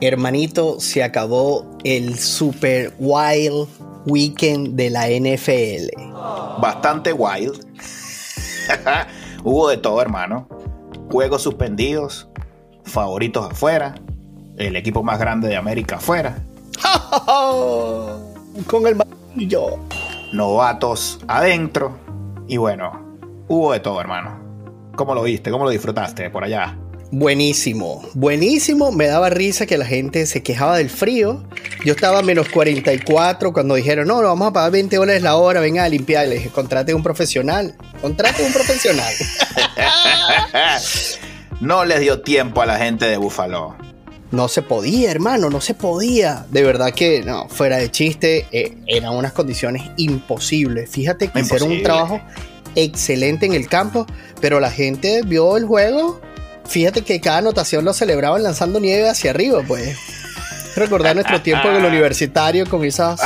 Hermanito, se acabó el Super Wild Weekend de la NFL. Bastante wild. Hubo de todo, hermano. Juegos suspendidos, favoritos afuera, el equipo más grande de América afuera. Con el martillo. Novatos adentro. Y bueno, hubo de todo, hermano. ¿Cómo lo viste? ¿Cómo lo disfrutaste por allá? Buenísimo, buenísimo. Me daba risa que la gente se quejaba del frío. Yo estaba a menos 44 cuando dijeron, no, no, vamos a pagar 20 dólares la hora, venga a limpiar. Le dije, contrate un profesional, contrate un profesional. no les dio tiempo a la gente de Buffalo. No se podía, hermano, no se podía. De verdad que, no, fuera de chiste, eh, eran unas condiciones imposibles. Fíjate que hicieron un trabajo excelente en el campo, pero la gente vio el juego fíjate que cada anotación lo celebraban lanzando nieve hacia arriba, pues. Recordar nuestro tiempo en el universitario con esas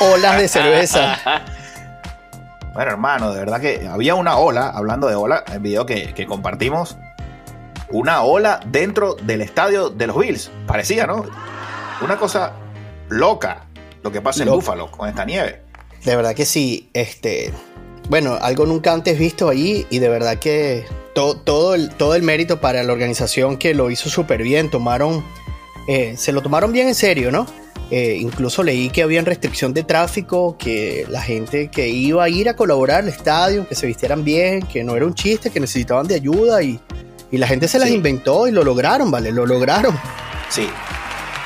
olas de cerveza. Bueno, hermano, de verdad que había una ola, hablando de ola, el video que, compartimos, una ola dentro del estadio de los Bills. Parecía, ¿no? Una cosa loca lo que pasa en Búfalo con esta nieve. De verdad que sí, este, bueno, algo nunca antes visto ahí y de verdad que todo, el, todo el mérito para la organización que lo hizo súper bien. Tomaron, eh, se lo tomaron bien en serio, ¿no? Eh, incluso leí que había restricción de tráfico, que la gente que iba a ir a colaborar al estadio, que se vistieran bien, que no era un chiste, que necesitaban de ayuda y, la gente se las inventó y lo lograron, ¿vale? Lo lograron. Sí.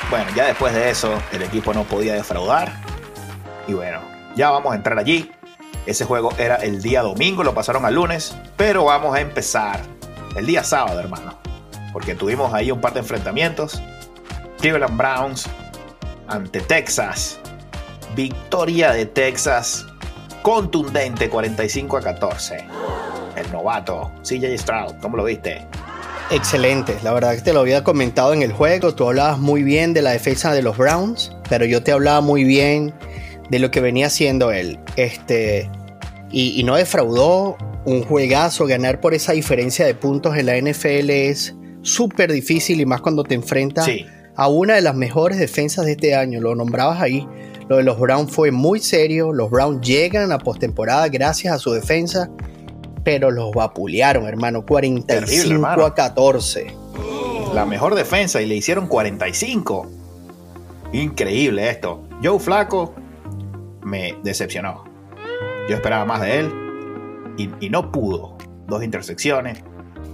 Bueno, ya después de eso, el equipo no podía defraudar. Y bueno, ya vamos a entrar allí. Ese juego era el día domingo, lo pasaron al lunes, pero vamos a empezar el día sábado, hermano. Porque tuvimos ahí un par de enfrentamientos. Cleveland Browns ante Texas. Victoria de Texas contundente 45 a 14. El novato, CJ Stroud, ¿cómo lo viste? Excelente, la verdad que te lo había comentado en el juego, tú hablabas muy bien de la defensa de los Browns, pero yo te hablaba muy bien de lo que venía haciendo él. Este, y, no defraudó un juegazo. Ganar por esa diferencia de puntos en la NFL es súper difícil y más cuando te enfrentas a una de las mejores defensas de este año. Lo nombrabas ahí. Lo de los Browns fue muy serio. Los Browns llegan a postemporada gracias a su defensa, pero los vapulearon, hermano. 45 a 14. La mejor defensa y le hicieron 45. Increíble esto. Joe Flaco me decepcionó. Yo esperaba más de él y, no pudo. Dos intersecciones.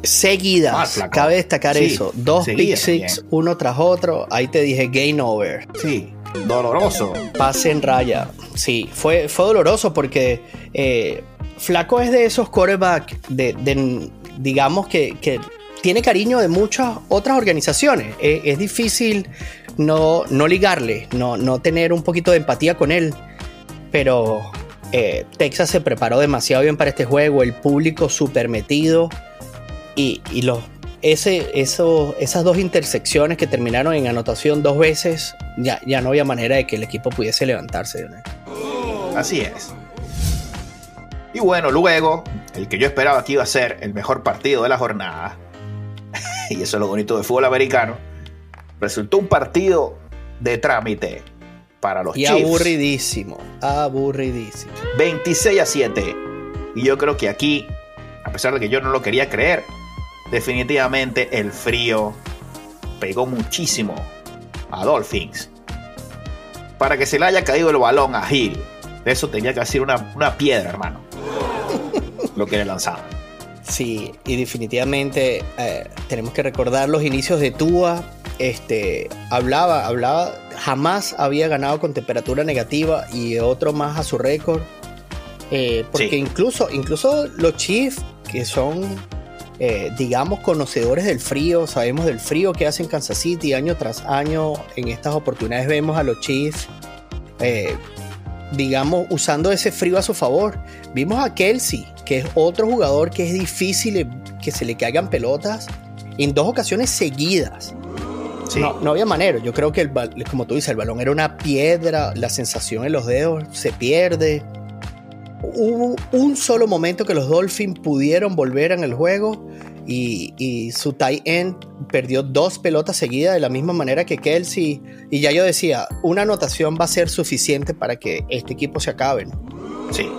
Seguidas. Cabe destacar eso. Dos pick six, uno tras otro. Ahí te dije game over. Sí. Doloroso. Pase en raya. Sí, fue, fue doloroso porque eh, Flaco es de esos quarterbacks de, digamos que, tiene cariño de muchas otras organizaciones. E, es, difícil no, no ligarle, no, no tener un poquito de empatía con él. Pero eh, Texas se preparó demasiado bien para este juego, el público súper metido y, los, ese, eso, esas dos intersecciones que terminaron en anotación dos veces, ya, ya no había manera de que el equipo pudiese levantarse. Así es. Y bueno, luego, el que yo esperaba que iba a ser el mejor partido de la jornada, y eso es lo bonito del fútbol americano, resultó un partido de trámite para los y aburridísimo, aburridísimo. 26 a 7. Y yo creo que aquí, a pesar de que yo no lo quería creer, definitivamente el frío pegó muchísimo a Dolphins. Para que se le haya caído el balón a Hill, eso tenía que ser una, piedra, hermano. lo que le lanzaba. Sí, y definitivamente eh, tenemos que recordar los inicios de Tua. Este, hablaba, hablaba jamás había ganado con temperatura negativa y otro más a su récord. Eh, porque incluso, incluso los Chiefs, que son eh, digamos, conocedores del frío, sabemos del frío que hacen Kansas City año tras año. En estas oportunidades vemos a los Chiefs, eh, digamos, usando ese frío a su favor. Vimos a Kelsey, que es otro jugador que es difícil que se le caigan pelotas en dos ocasiones seguidas. No, había manera. Yo creo que, el, como tú dices, el balón era una piedra, la sensación en los dedos se pierde. Hubo un solo momento que los Dolphins pudieron volver en el juego y, su tight end perdió dos pelotas seguidas de la misma manera que Kelsey. Y ya yo decía, una anotación va a ser suficiente para que este equipo se acabe. Sí.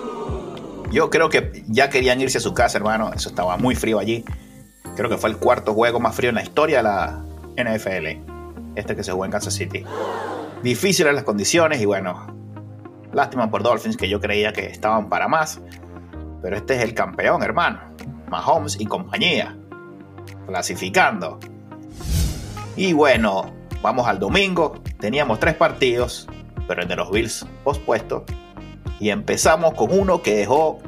Yo creo que ya querían irse a su casa, hermano. Eso estaba muy frío allí. Creo que fue el cuarto juego más frío en la historia de la NFL. Este que se jugó en Kansas City. Difíciles las condiciones y bueno, lástima por Dolphins que yo creía que estaban para más. Pero este es el campeón, hermano. Mahomes y compañía. Clasificando. Y bueno, vamos al domingo. Teníamos tres partidos, pero el de los Bills pospuesto. Y empezamos con uno que dejó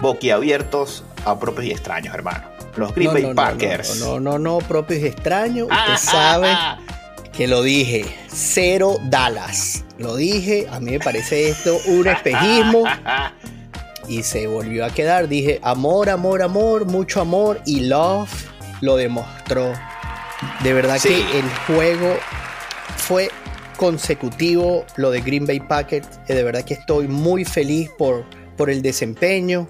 boquiabiertos a propios y extraños, hermano. Los Green Bay Packers. No, no, no, propios y extraños. Usted ah, sabe ah, ah. que lo dije. Cero Dallas. Lo dije. A mí me parece esto un espejismo. y se volvió a quedar. Dije, amor, amor, amor, mucho amor. Y Love lo demostró. De verdad que el juego fue consecutivo. Lo de Green Bay Packers. De verdad que estoy muy feliz por, por el desempeño.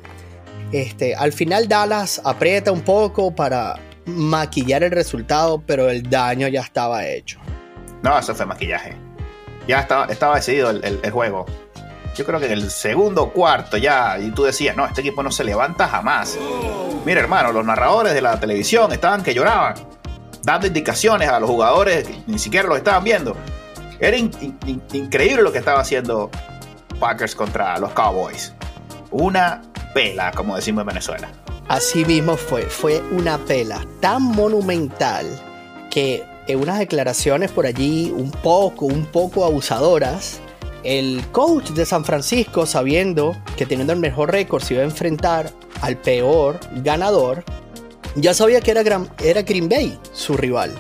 Este, al final Dallas aprieta un poco para maquillar el resultado, pero el daño ya estaba hecho. No, eso fue maquillaje. Ya estaba, estaba decidido el, juego. Yo creo que en el segundo cuarto ya, y tú decías, no, este equipo no se levanta jamás. Mira, hermano, los narradores de la televisión estaban que lloraban, dando indicaciones a los jugadores que ni siquiera los estaban viendo. Era increíble lo que estaba haciendo Packers contra los Cowboys. Una pela, como decimos en Venezuela. Así mismo fue, fue una pela tan monumental que en unas declaraciones por allí un poco, un poco abusadoras, el coach de San Francisco, sabiendo que teniendo el mejor récord se iba a enfrentar al peor ganador, ya sabía que era, era Green Bay su rival.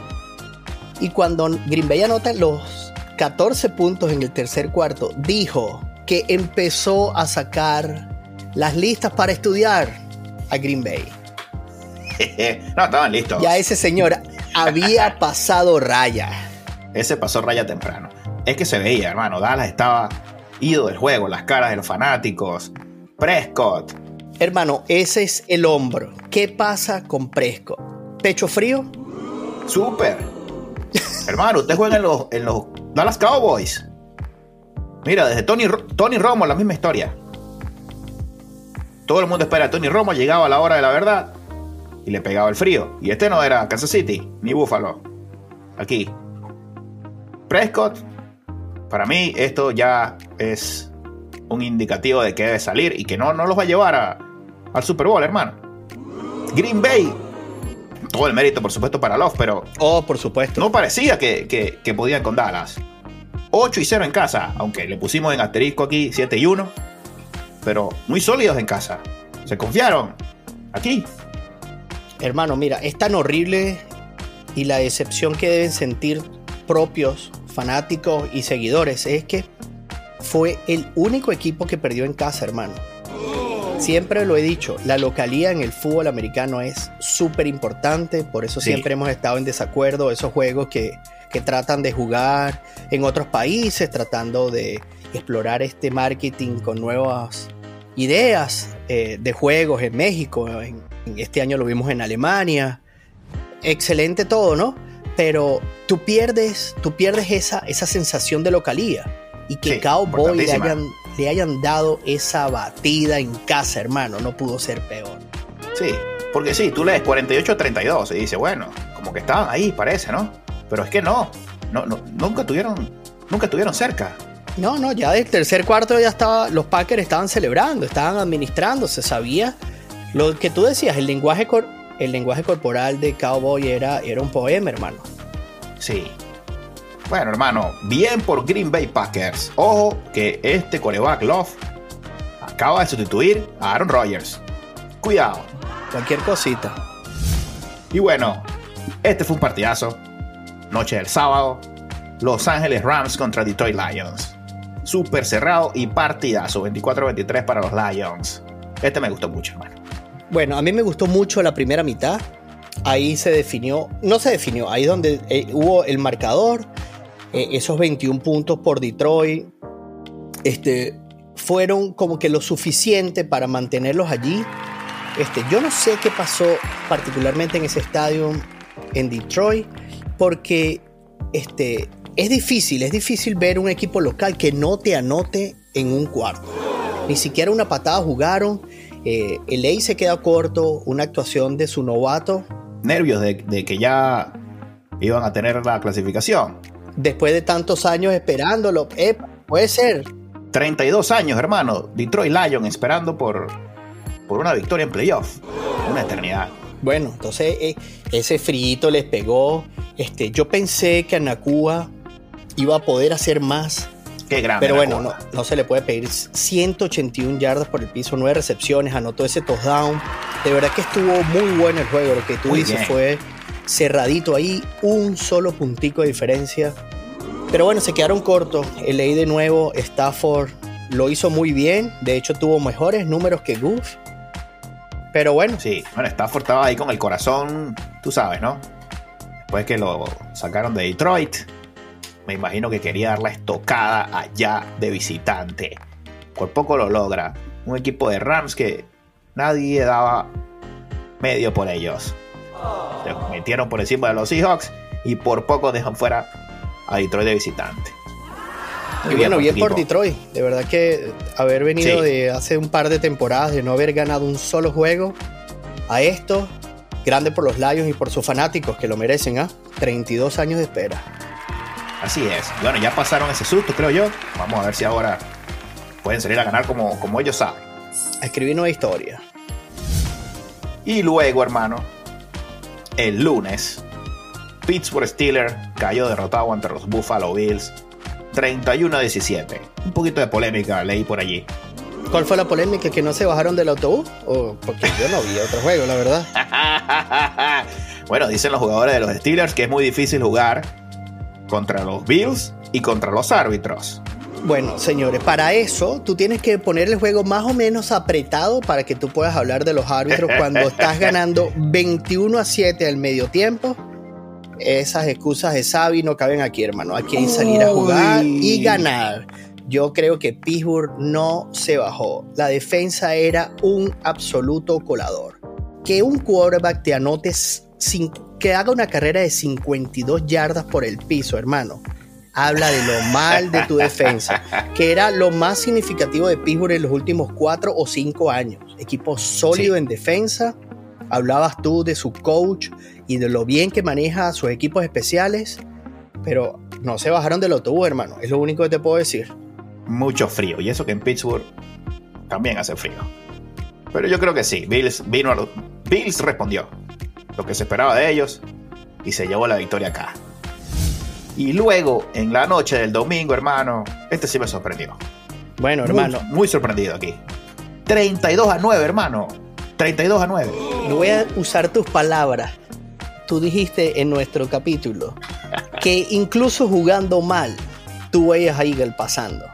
Y cuando Green Bay anota los 14 puntos en el tercer cuarto, dijo que empezó a sacar las listas para estudiar a Green Bay. no, estaban listos. Ya ese señor había pasado raya. Ese pasó raya temprano. Es que se veía, hermano. Dallas estaba ido del juego, las caras de los fanáticos. Prescott. Hermano, ese es el hombro. ¿Qué pasa con Prescott? ¿Pecho frío? Súper. hermano, usted juega en los, en los Dallas Cowboys. Mira, desde Tony, Tony Romo, la misma historia. Todo el mundo espera a Tony Romo, llegaba a la hora de la verdad y le pegaba el frío. Y este no era Kansas City ni Buffalo. Aquí. Prescott, para mí esto ya es un indicativo de que debe salir y que no, no los va a llevar al Super Bowl, hermano. Green Bay, todo el mérito por supuesto para Love, pero... Oh, por supuesto. No parecía que, que podían con Dallas. 8 y 0 en casa, aunque le pusimos en asterisco aquí 7 y 1 pero muy sólidos en casa. Se confiaron. Aquí. Hermano, mira, es tan horrible y la decepción que deben sentir propios fanáticos y seguidores es que fue el único equipo que perdió en casa, hermano. Siempre lo he dicho, la localía en el fútbol americano es súper importante, por eso siempre hemos estado en desacuerdo, esos juegos que, que tratan de jugar en otros países, tratando de explorar este marketing con nuevas ideas eh, de juegos en México, en, este año lo vimos en Alemania. Excelente todo, ¿no? Pero tú pierdes, tú pierdes esa, esa sensación de localía y que Cowboy le hayan, le hayan dado esa batida en casa, hermano, no pudo ser peor. Sí, porque sí, tú lees 48-32 y dices, bueno, como que estaban ahí, parece, ¿no? Pero es que no, no, no nunca tuvieron, nunca estuvieron cerca. No, no, ya del tercer cuarto ya estaba, los Packers estaban celebrando, estaban administrando, se sabía lo que tú decías, el lenguaje, el lenguaje corporal de Cowboy era, era un poema, hermano. Sí. Bueno, hermano, bien por Green Bay Packers. Ojo que este coreback Love acaba de sustituir a Aaron Rodgers. Cuidado. Cualquier cosita. Y bueno, este fue un partidazo. Noche del sábado. Los Ángeles Rams contra Detroit Lions. Súper cerrado y partidazo. 24-23 para los Lions. Este me gustó mucho, hermano. Bueno, a mí me gustó mucho la primera mitad. Ahí se definió, no se definió, ahí donde eh, hubo el marcador, eh, esos 21 puntos por Detroit, este, fueron como que lo suficiente para mantenerlos allí. Este, yo no sé qué pasó particularmente en ese estadio en Detroit, porque este, es difícil, es difícil ver un equipo local que no te anote en un cuarto. Ni siquiera una patada jugaron. Eh, el Ley se queda corto, una actuación de su novato. Nervios de, que ya iban a tener la clasificación. Después de tantos años esperándolo, puede ser. 32 años, hermano. Detroit Lions esperando por, por una victoria en playoff. Una eternidad. Bueno, entonces eh, ese frío les pegó. Este, yo pensé que Anacua iba a poder hacer más. Qué grande. Pero bueno, no, no, se le puede pedir 181 yardas por el piso, 9 recepciones, anotó ese touchdown. De verdad que estuvo muy bueno el juego. Lo que tú dices fue cerradito ahí, un solo puntico de diferencia. Pero bueno, se quedaron cortos. El ley de nuevo, Stafford lo hizo muy bien. De hecho, tuvo mejores números que Goof. Pero bueno. Sí, bueno, Stafford estaba ahí con el corazón, tú sabes, ¿no? Después que lo sacaron de Detroit, me imagino que quería dar la estocada allá de visitante. Por poco lo logra. Un equipo de Rams que nadie daba medio por ellos. Se metieron por encima de los Seahawks y por poco dejan fuera a Detroit de visitante. Muy bueno, bien por Detroit. De verdad que haber venido de hace un par de temporadas de no haber ganado un solo juego a esto, grande por los Lions y por sus fanáticos que lo merecen, ¿ah? 32 años de espera. Así es. Bueno, ya pasaron ese susto, creo yo. Vamos a ver si ahora pueden salir a ganar como, como ellos saben. A escribir nueva historia. Y luego, hermano, el lunes, Pittsburgh Steelers cayó derrotado ante los Buffalo Bills 31 a 17. Un poquito de polémica leí por allí. ¿Cuál fue la polémica? ¿Que no se bajaron del autobús? ¿O porque yo no vi otro juego, la verdad. bueno, dicen los jugadores de los Steelers que es muy difícil jugar contra los Bills y contra los árbitros. Bueno, señores, para eso tú tienes que poner el juego más o menos apretado para que tú puedas hablar de los árbitros cuando estás ganando 21 a 7 al medio tiempo. Esas excusas de Xavi no caben aquí, hermano. Hay que salir a jugar y ganar. Yo creo que Pittsburgh no se bajó. La defensa era un absoluto colador. Que un quarterback te anote sin, que haga una carrera de 52 yardas por el piso, hermano habla de lo mal de tu defensa, que era lo más significativo de Pittsburgh en los últimos cuatro o cinco años. Equipo sólido en defensa. Hablabas tú de su coach y de lo bien que maneja a sus equipos especiales, pero no se bajaron del autobús, hermano. Es lo único que te puedo decir. Mucho frío, y eso que en Pittsburgh también hace frío. Pero yo creo que sí, Bills, vino a Bills respondió lo que se esperaba de ellos y se llevó la victoria acá. Y luego, en la noche del domingo, hermano, este sí me sorprendió. Bueno, hermano. Muy, sorprendido aquí. 32 a 9, hermano. 32 a 9. No voy a usar tus palabras. Tú dijiste en nuestro capítulo que incluso jugando mal, tú veías a Eagle pasando.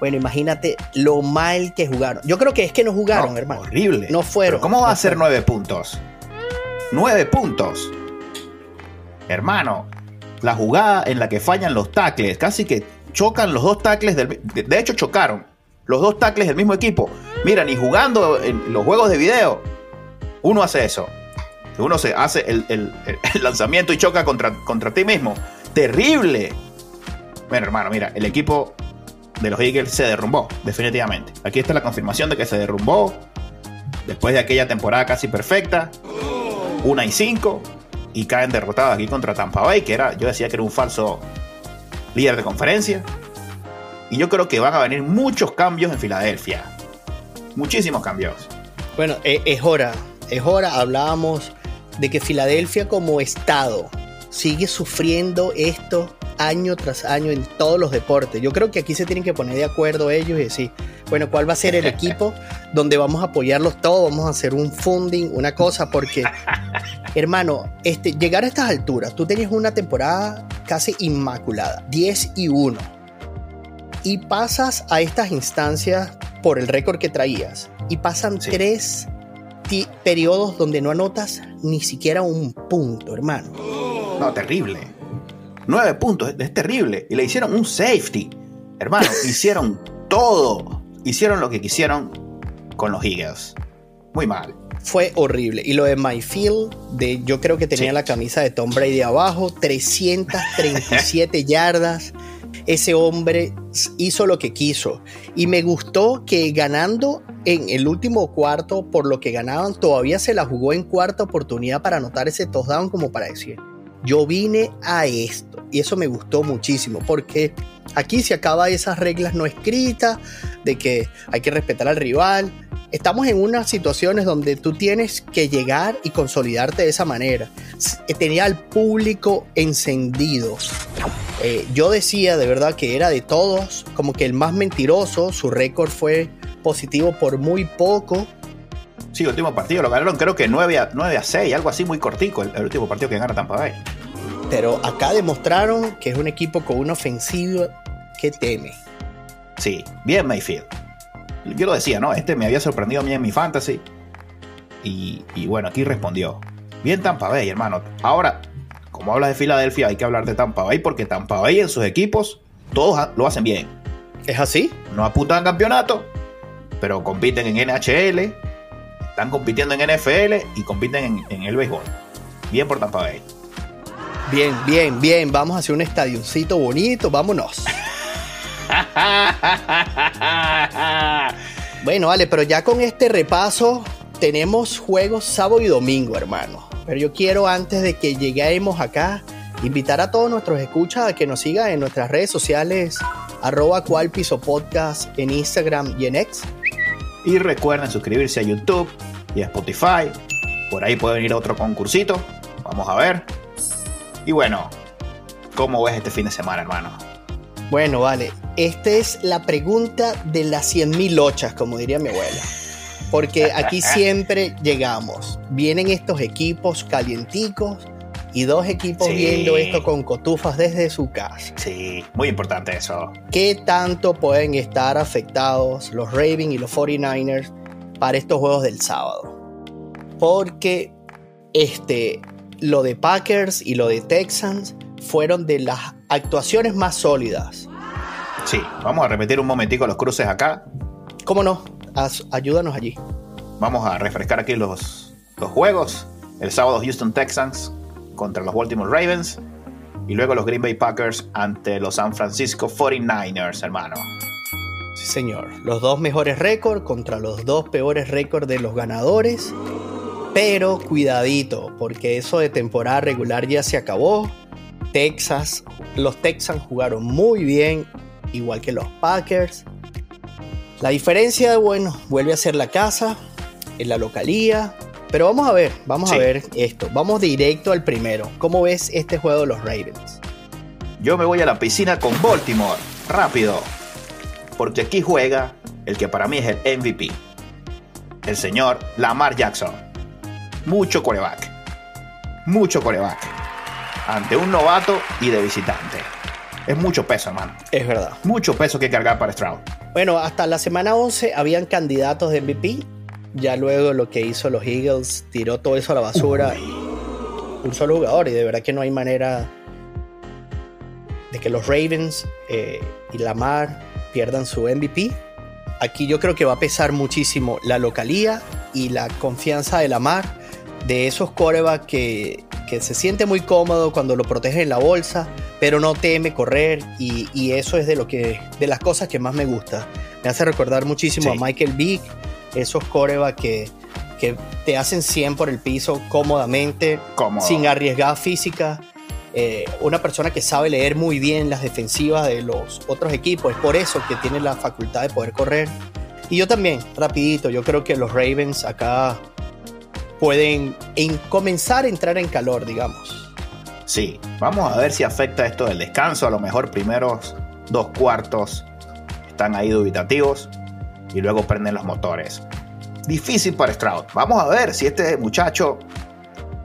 Bueno, imagínate lo mal que jugaron. Yo creo que es que no jugaron, hermano. Horrible. No fueron. ¿Cómo va a ser nueve puntos? Nueve puntos. Hermano, la jugada en la que fallan los tackles, casi que chocan los dos tackles del... De hecho, chocaron los dos tackles del mismo equipo. Mira, ni jugando en los juegos de video, uno hace eso. Uno se hace el, lanzamiento y choca contra, contra ti mismo. Terrible. Bueno, hermano, mira, el equipo de los Eagles se derrumbó, definitivamente. Aquí está la confirmación de que se derrumbó después de aquella temporada casi perfecta. Una y cinco y caen derrotados aquí contra Tampa Bay, que era, yo decía que era un falso líder de conferencia. Y yo creo que van a venir muchos cambios en Filadelfia. Muchísimos cambios. Bueno, e, es hora, es hora, hablábamos de que Filadelfia como estado sigue sufriendo esto año tras año en todos los deportes. Yo creo que aquí se tienen que poner de acuerdo ellos y decir, bueno, ¿cuál va a ser el equipo donde vamos a apoyarlos todos? Vamos a hacer un funding, una cosa, porque Hermano, este, llegar a estas alturas, tú tenías una temporada casi inmaculada, 10 y 1. Y pasas a estas instancias por el récord que traías. Y pasan tres periodos donde no anotas ni siquiera un punto, hermano. No, terrible. Nueve puntos, es terrible. Y le hicieron un safety. Hermano, hicieron todo. Hicieron lo que quisieron con los Eagles. Muy mal. Fue horrible. Y lo de Myfield, de, yo creo que tenía la camisa de Tom Brady abajo, 337 yardas. Ese hombre hizo lo que quiso. Y me gustó que ganando en el último cuarto, por lo que ganaban, todavía se la jugó en cuarta oportunidad para anotar ese touchdown como para decir, yo vine a esto. Y eso me gustó muchísimo porque aquí se acaba esas reglas no escritas de que hay que respetar al rival. Estamos en unas situaciones donde tú tienes que llegar y consolidarte de esa manera. Tenía al público encendido. Eh, yo decía de verdad que era de todos como que el más mentiroso. Su récord fue positivo por muy poco. Sí, el último partido lo ganaron creo que 9 a, 9 a 6, algo así muy cortico, el, último partido que gana Tampa Bay. Pero acá demostraron que es un equipo con una ofensiva que teme. Sí, bien Mayfield. Yo lo decía, ¿no? Este me había sorprendido a mí en mi fantasy. Y, y bueno, aquí respondió. Bien Tampa Bay, hermano. Ahora, como hablas de Filadelfia, hay que hablar de Tampa Bay porque Tampa Bay en sus equipos todos lo hacen bien. ¿Es así? No apuntan a campeonato, pero compiten en NHL, están compitiendo en NFL y compiten en, el béisbol. Bien por Tampa Bay. Bien, bien, bien. Vamos a hacer un estadioncito bonito. Vámonos. Bueno, vale, pero ya con este repaso tenemos juegos sábado y domingo, hermano. Pero yo quiero antes de que lleguemos acá invitar a todos nuestros escuchas a que nos sigan en nuestras redes sociales arroba cual piso podcast en Instagram y en X y recuerden suscribirse a YouTube y a Spotify. Por ahí pueden ir a otro concursito. Vamos a ver. Y bueno, ¿cómo ves este fin de semana, hermano? Bueno, vale. Esta es la pregunta de las 100.000 lochas, como diría mi abuela. Porque aquí siempre llegamos. Vienen estos equipos calienticos y dos equipos viendo esto con cotufas desde su casa. Sí, muy importante eso. ¿Qué tanto pueden estar afectados los Ravens y los 49ers para estos juegos del sábado? Porque este, lo de Packers y lo de Texans fueron de las actuaciones más sólidas. Sí, vamos a repetir un momentico los cruces acá. ¿Cómo no? ayúdanos allí. Vamos a refrescar aquí los, los juegos. El sábado Houston Texans contra los Baltimore Ravens y luego los Green Bay Packers ante los San Francisco 49ers, hermano. Sí, señor. Los dos mejores récords contra los dos peores récords de los ganadores. Pero cuidadito, porque eso de temporada regular ya se acabó. Texas, los Texans jugaron muy bien, igual que los Packers. La diferencia, bueno, vuelve a ser la casa, en la localía, pero vamos a ver, vamos a ver esto. Vamos directo al primero. ¿Cómo ves este juego de los Ravens? Yo me voy a la piscina con Baltimore. Rápido. Porque aquí juega el que para mí es el MVP. El señor Lamar Jackson. Mucho coreback. Mucho coreback. Ante un novato y de visitante. Es mucho peso, hermano. Es verdad. Mucho peso que cargar para Stroud. Bueno, hasta la semana 11 habían candidatos de MVP ya luego lo que hizo los Eagles, tiró todo eso a la basura. Un solo jugador y de verdad que no hay manera de que los Ravens eh, y Lamar pierdan su MVP. Aquí yo creo que va a pesar muchísimo la localía y la confianza de Lamar, de esos corebacks que, que se siente muy cómodo cuando lo protege en la bolsa, pero no teme correr y, y, eso es de lo que de las cosas que más me gusta. Me hace recordar muchísimo a Michael Vick esos corebacks que, que te hacen 100 por el piso cómodamente, sin arriesgar física. Eh, una persona que sabe leer muy bien las defensivas de los otros equipos. Es por eso que tiene la facultad de poder correr. Y yo también, rapidito, yo creo que los Ravens acá pueden comenzar a entrar en calor, digamos. Sí, vamos a ver si afecta esto del descanso. A lo mejor primeros dos cuartos están ahí dubitativos y luego prenden los motores. Difícil para Stroud. Vamos a ver si este muchacho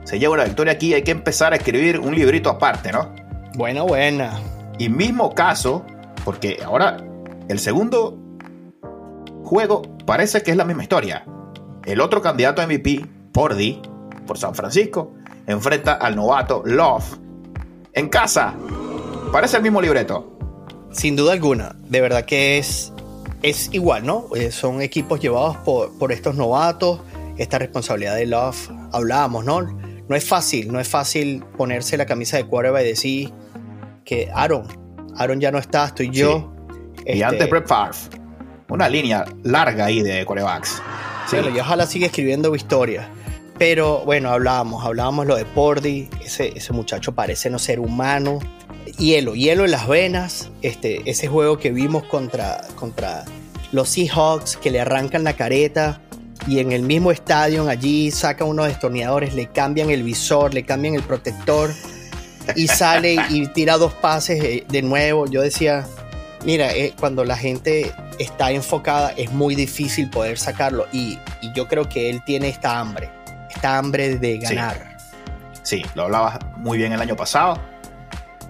se lleva una victoria aquí, hay que empezar a escribir un librito aparte, ¿no? Buena, buena. Y mismo caso, porque ahora el segundo juego parece que es la misma historia. El otro candidato a MVP, Pordy, por San Francisco, enfrenta al novato Love en casa. Parece el mismo libreto. Sin duda alguna, de verdad que es, es igual, ¿no? Eh, son equipos llevados por, por estos novatos, esta responsabilidad de Love, hablábamos, ¿no? No es fácil, no es fácil ponerse la camisa de quarterback y decir que Aaron, Aaron ya no está, estoy yo. Y este, antes Brett Favre. Una línea larga ahí de quarterbacks. Sí. Y ojalá siga escribiendo historia. Pero bueno, hablábamos, hablábamos lo de Pordy, ese, ese muchacho parece no ser humano. Hielo, hielo en las venas. Este, ese juego que vimos contra, contra los Seahawks que le arrancan la careta y en el mismo estadio allí sacan unos destornilladores, le cambian el visor, le cambian el protector y sale y tira dos pases eh, de nuevo. Yo decía, mira, eh, cuando la gente está enfocada es muy difícil poder sacarlo y, yo creo que él tiene esta hambre, esta hambre de ganar. Sí. sí, lo hablabas muy bien el año pasado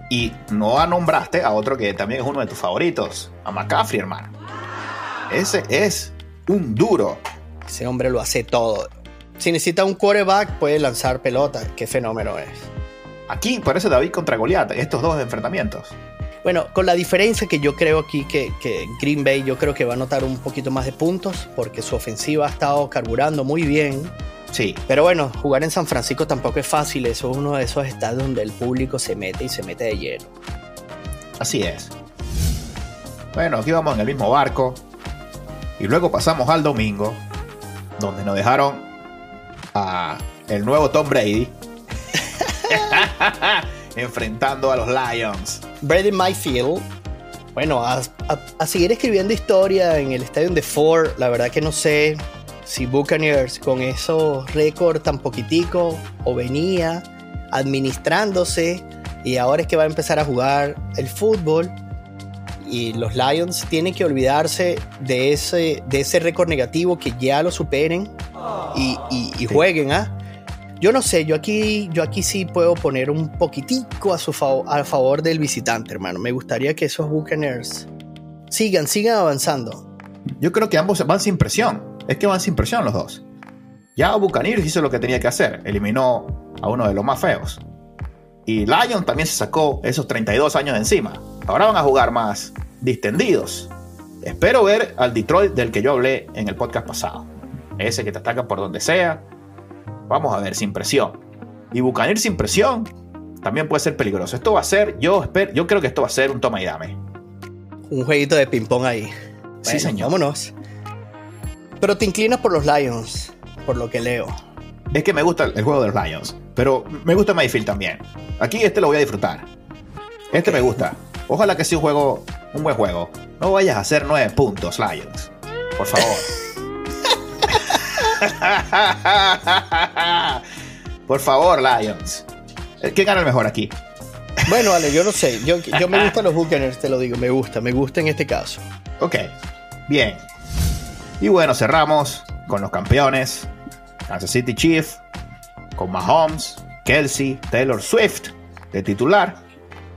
y no nombraste a otro que también es uno de tus favoritos, a McCaffrey, hermano. Ese es un duro. Ese hombre lo hace todo. Si necesita un quarterback, puede lanzar pelota. Qué fenómeno es. Aquí parece David contra Goliath, estos dos enfrentamientos. Bueno, con la diferencia que yo creo aquí que, que, Green Bay yo creo que va a notar un poquito más de puntos porque su ofensiva ha estado carburando muy bien. Sí. Pero bueno, jugar en San Francisco tampoco es fácil. Eso es uno de esos estados donde el público se mete y se mete de lleno. Así es. Bueno, aquí vamos en el mismo barco. Y luego pasamos al domingo, donde nos dejaron a el nuevo Tom Brady enfrentando a los Lions. Brady Mayfield, bueno, a, a, seguir escribiendo historia en el estadio de Ford, la verdad que no sé si Buccaneers con esos récords tan poquitico o venía administrándose y ahora es que va a empezar a jugar el fútbol y los Lions tienen que olvidarse de ese, de ese récord negativo que ya lo superen y, y, jueguen, ¿ah? Yo no sé, yo aquí, yo aquí sí puedo poner un poquitico a, su favor, a favor del visitante, hermano. Me gustaría que esos Buccaneers sigan, sigan avanzando. Yo creo que ambos van sin presión. Es que van sin presión los dos. Ya Buccaneers hizo lo que tenía que hacer. Eliminó a uno de los más feos. Y Lions también se sacó esos 32 años de encima. Ahora van a jugar más distendidos. Espero ver al Detroit del que yo hablé en el podcast pasado. Ese que te ataca por donde sea. Vamos a ver, sin presión. Y Bucanir sin presión también puede ser peligroso. Esto va a ser, yo, espero, yo creo que esto va a ser un toma y dame. Un jueguito de ping-pong ahí. sí, señor. Vámonos. Pero te inclinas por los Lions, por lo que leo. Es que me gusta el juego de los Lions, pero me gusta Mayfield también. Aquí este lo voy a disfrutar. Este me gusta. Ojalá que sea un juego, un buen juego. No vayas a hacer nueve puntos, Lions. Por favor. Por favor, Lions. ¿Quién gana el mejor aquí? Bueno, vale, yo no sé. Yo, yo me gustan los Buccaneers, te lo digo. Me gusta, me gusta en este caso. Ok, bien. Y bueno, cerramos con los campeones. Kansas City Chief, con Mahomes, Kelsey, Taylor Swift de titular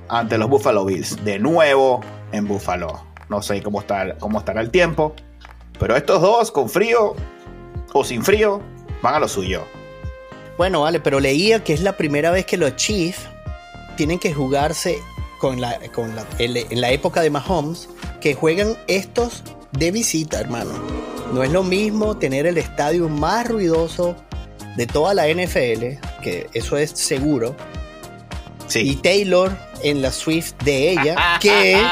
ante los Buffalo Bills. De nuevo en Buffalo. No sé cómo, está, cómo estará el tiempo. Pero estos dos, con frío o sin frío, van a lo suyo. Bueno, vale, pero leía que es la primera vez que los Chiefs tienen que jugarse con la, con la, en la época de Mahomes, que juegan estos de visita, hermano. No es lo mismo tener el estadio más ruidoso de toda la NFL, que eso es seguro, y Taylor en la Swift de ella, que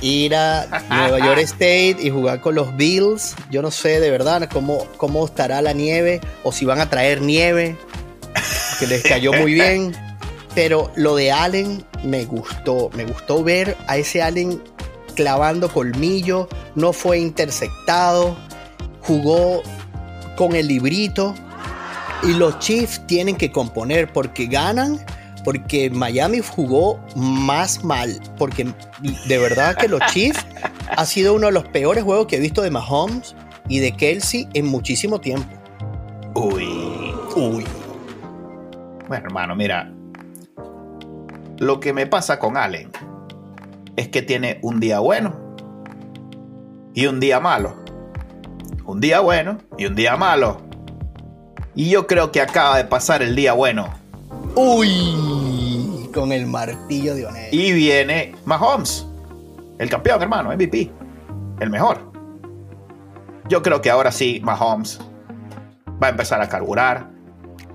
ir a Nueva York State y jugar con los Bills. Yo no sé de verdad cómo, cómo estará la nieve o si van a traer nieve, que les cayó muy bien. Pero lo de Allen me gustó. Me gustó ver a ese Allen clavando colmillo. No fue interceptado. Jugó con el librito. Y los Chiefs tienen que componer porque ganan porque Miami jugó más mal, porque de verdad que los Chiefs ha sido uno de los peores juegos que he visto de Mahomes y de Kelsey en muchísimo tiempo. Uy. Uy. Bueno, hermano, mira. Lo que me pasa con Allen es que tiene un día bueno y un día malo. Un día bueno y un día malo. Y yo creo que acaba de pasar el día bueno. Uy, con el martillo de Onel. Y viene Mahomes, el campeón, hermano, MVP, el mejor. Yo creo que ahora sí, Mahomes va a empezar a carburar.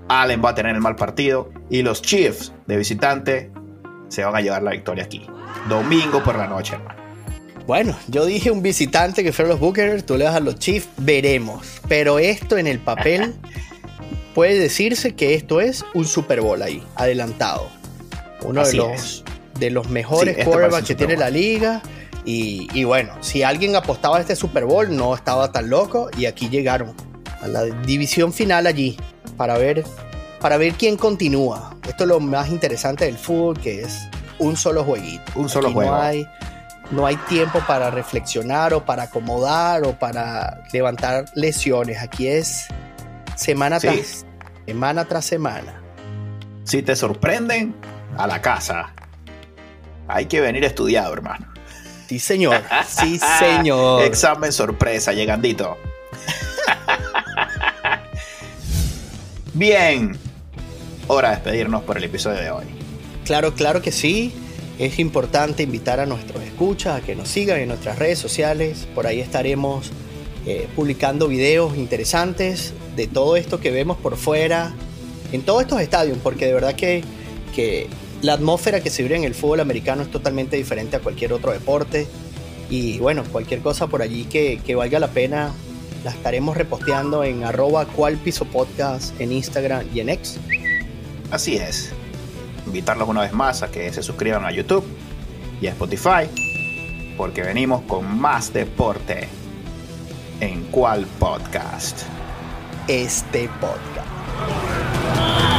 Allen va a tener el mal partido. Y los Chiefs de visitante se van a llevar la victoria aquí. Domingo por la noche, hermano. Bueno, yo dije un visitante que fueron los Bookers, tú le das a los Chiefs, veremos. Pero esto en el papel puede decirse que esto es un Super Bowl ahí, adelantado. Uno de los, de los mejores sí, quarterbacks que tiene la liga. Y, y, bueno, si alguien apostaba a este Super Bowl, no estaba tan loco. Y aquí llegaron a la división final allí para ver, para ver quién continúa. Esto es lo más interesante del fútbol, que es un solo jueguito. Un solo aquí juego. No hay, no hay tiempo para reflexionar o para acomodar o para levantar lesiones. Aquí es semana Sí. tras semana tras semana. Si te sorprenden, a la casa. Hay que venir estudiado, hermano. Sí, señor. Sí, señor. Examen sorpresa, llegandito. Bien. Hora de despedirnos por el episodio de hoy. Claro, claro que sí. Es importante invitar a nuestros escuchas a que nos sigan en nuestras redes sociales. Por ahí estaremos eh, publicando videos interesantes de todo esto que vemos por fuera, en todos estos estadios, porque de verdad que, la atmósfera que se vive en el fútbol americano es totalmente diferente a cualquier otro deporte. Y bueno, cualquier cosa por allí que, que valga la pena, la estaremos reposteando en arroba cual piso podcast en Instagram y en X. Así es. Invitarlos una vez más a que se suscriban a YouTube y a Spotify. Porque venimos con más deporte. ¿En cuál podcast? Este podcast.